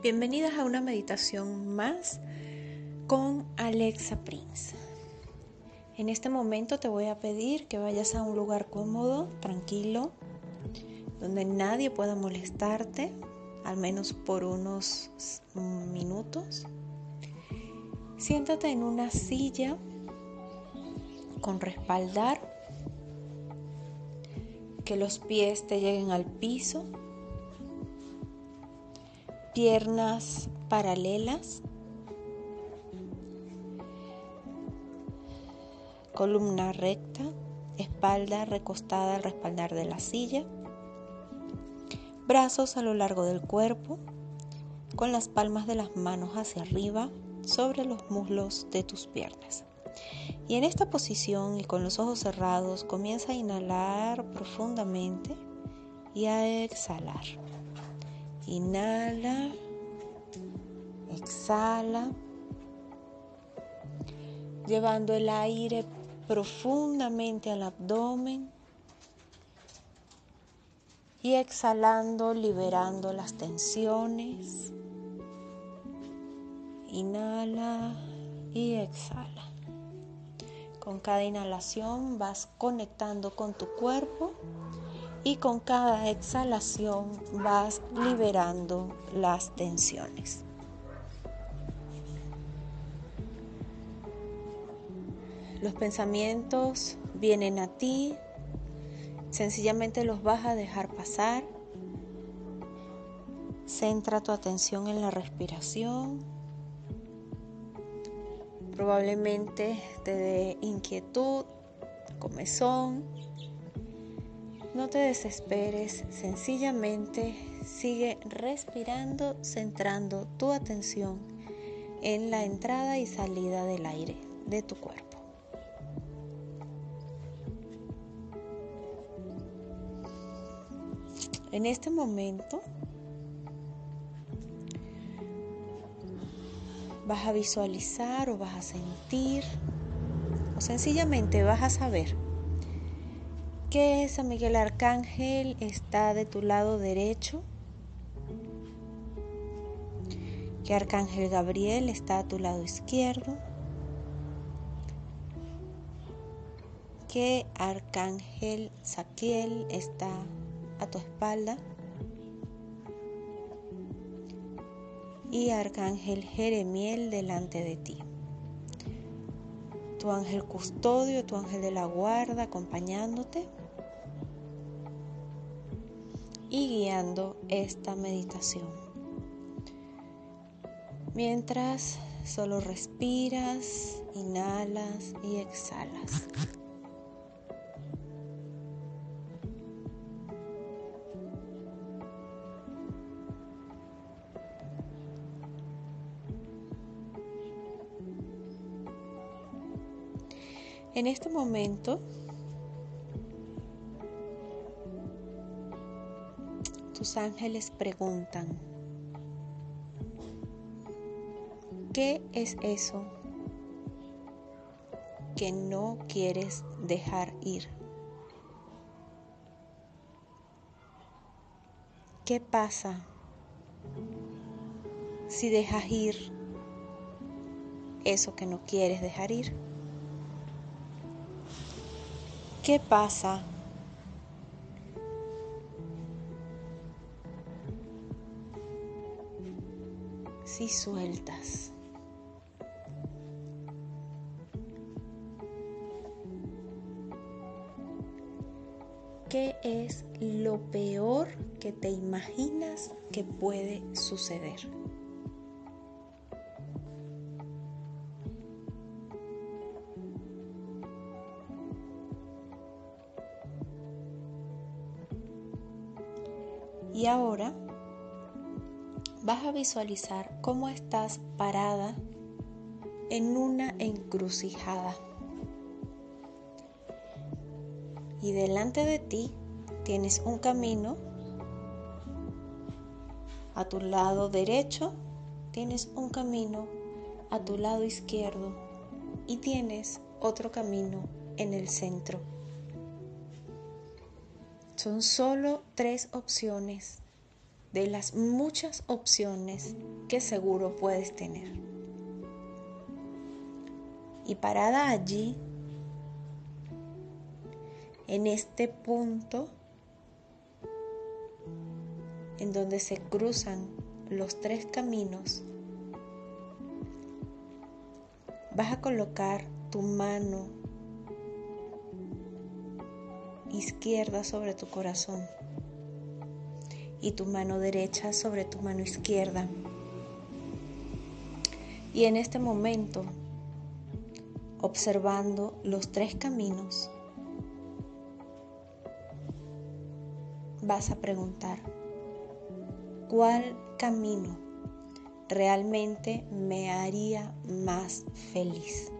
Bienvenidas a una meditación más con Alexa Prince. En este momento te voy a pedir que vayas a un lugar cómodo, tranquilo, donde nadie pueda molestarte, al menos por unos minutos. Siéntate en una silla con respaldar, que los pies te lleguen al piso piernas paralelas, columna recta, espalda recostada al respaldar de la silla, brazos a lo largo del cuerpo, con las palmas de las manos hacia arriba sobre los muslos de tus piernas. Y en esta posición y con los ojos cerrados comienza a inhalar profundamente y a exhalar. Inhala, exhala, llevando el aire profundamente al abdomen y exhalando, liberando las tensiones. Inhala y exhala. Con cada inhalación vas conectando con tu cuerpo y con cada exhalación vas liberando las tensiones. Los pensamientos vienen a ti, sencillamente los vas a dejar pasar. Centra tu atención en la respiración. Probablemente te dé inquietud, comezón, no te desesperes, sencillamente sigue respirando, centrando tu atención en la entrada y salida del aire de tu cuerpo. En este momento vas a visualizar o vas a sentir o sencillamente vas a saber que San Miguel Arcángel está de tu lado derecho, que Arcángel Gabriel está a tu lado izquierdo, que Arcángel Saquiel está a tu espalda y Arcángel Jeremiel delante de ti. Tu ángel custodio, tu ángel de la guarda acompañándote y guiando esta meditación. Mientras solo respiras, inhalas y exhalas. En este momento, ángeles preguntan, ¿qué es eso que no quieres dejar ir? ¿Qué pasa si dejas ir eso que no quieres dejar ir? ¿Qué pasa? Si sueltas. ¿Qué es lo peor que te imaginas que puede suceder? Y ahora vas a visualizar cómo estás parada en una encrucijada. Y delante de ti tienes un camino. A tu lado derecho tienes un camino. A tu lado izquierdo. Y tienes otro camino en el centro. Son solo tres opciones de las muchas opciones que seguro puedes tener. Y parada allí, en este punto en donde se cruzan los tres caminos, vas a colocar tu mano izquierda sobre tu corazón y tu mano derecha sobre tu mano izquierda. Y en este momento, observando los tres caminos, vas a preguntar, ¿cuál camino realmente me haría más feliz?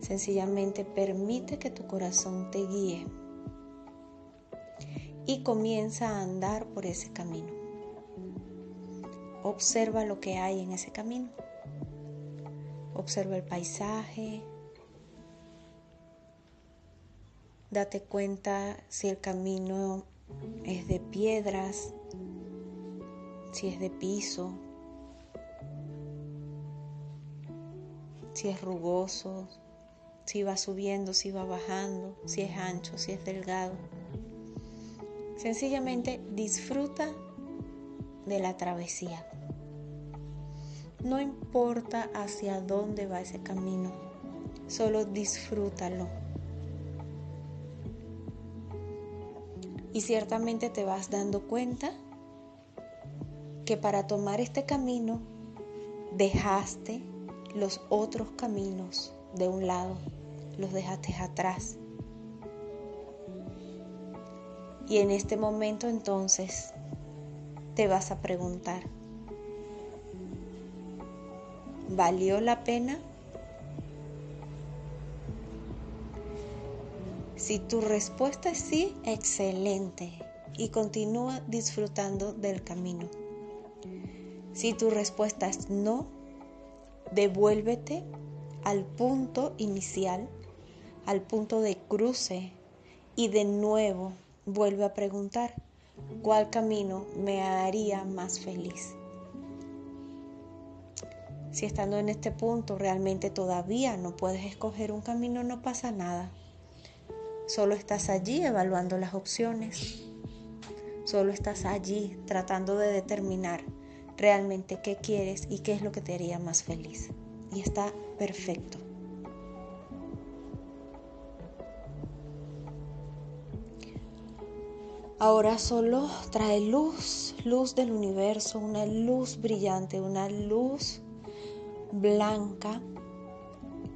Sencillamente permite que tu corazón te guíe y comienza a andar por ese camino. Observa lo que hay en ese camino. Observa el paisaje. Date cuenta si el camino es de piedras, si es de piso, si es rugoso, si va subiendo, si va bajando, si es ancho, si es delgado. Sencillamente disfruta de la travesía. No importa hacia dónde va ese camino, solo disfrútalo. Y ciertamente te vas dando cuenta que para tomar este camino dejaste los otros caminos de un lado los dejaste atrás. Y en este momento entonces te vas a preguntar, ¿valió la pena? Si tu respuesta es sí, excelente y continúa disfrutando del camino. Si tu respuesta es no, devuélvete al punto inicial al punto de cruce y de nuevo vuelve a preguntar, ¿cuál camino me haría más feliz? Si estando en este punto realmente todavía no puedes escoger un camino, no pasa nada. Solo estás allí evaluando las opciones. Solo estás allí tratando de determinar realmente qué quieres y qué es lo que te haría más feliz. Y está perfecto. Ahora solo trae luz, luz del universo, una luz brillante, una luz blanca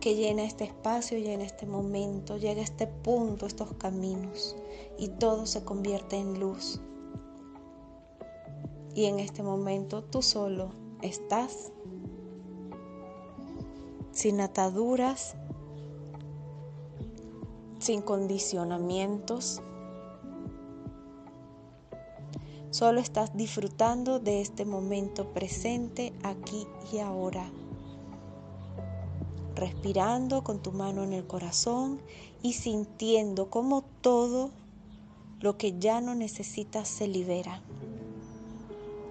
que llena este espacio, llena este momento, llega a este punto, estos caminos, y todo se convierte en luz. Y en este momento tú solo estás sin ataduras, sin condicionamientos, Solo estás disfrutando de este momento presente aquí y ahora. Respirando con tu mano en el corazón y sintiendo cómo todo lo que ya no necesitas se libera.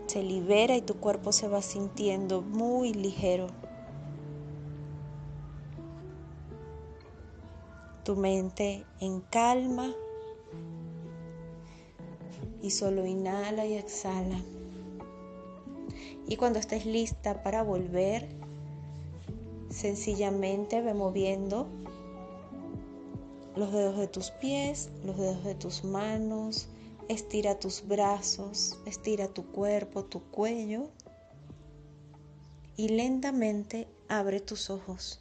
Se libera y tu cuerpo se va sintiendo muy ligero. Tu mente en calma y solo inhala y exhala. Y cuando estés lista para volver, sencillamente ve moviendo los dedos de tus pies, los dedos de tus manos, estira tus brazos, estira tu cuerpo, tu cuello y lentamente abre tus ojos.